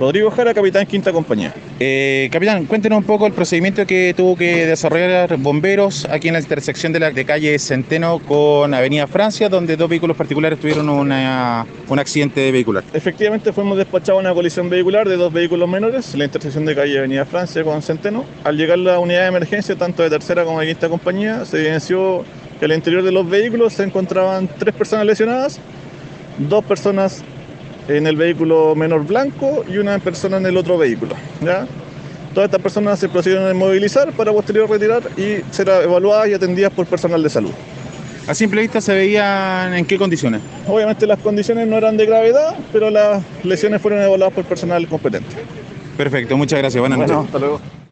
Rodrigo Jara, capitán quinta compañía. Eh, capitán, cuéntenos un poco el procedimiento que tuvo que desarrollar bomberos aquí en la intersección de la de calle Centeno con Avenida Francia, donde dos vehículos particulares tuvieron una, un accidente vehicular. Efectivamente, fuimos despachados a una colisión vehicular de dos vehículos menores en la intersección de calle Avenida Francia con Centeno. Al llegar la unidad de emergencia, tanto de tercera como de quinta compañía, se evidenció que al interior de los vehículos se encontraban tres personas lesionadas, dos personas en el vehículo menor blanco y una persona en el otro vehículo. ¿ya? Todas estas personas se procedieron a movilizar para posterior retirar y ser evaluadas y atendidas por personal de salud. A simple vista se veían en qué condiciones. Obviamente las condiciones no eran de gravedad, pero las lesiones fueron evaluadas por personal competente. Perfecto, muchas gracias. Buenas Bueno, noches. hasta luego.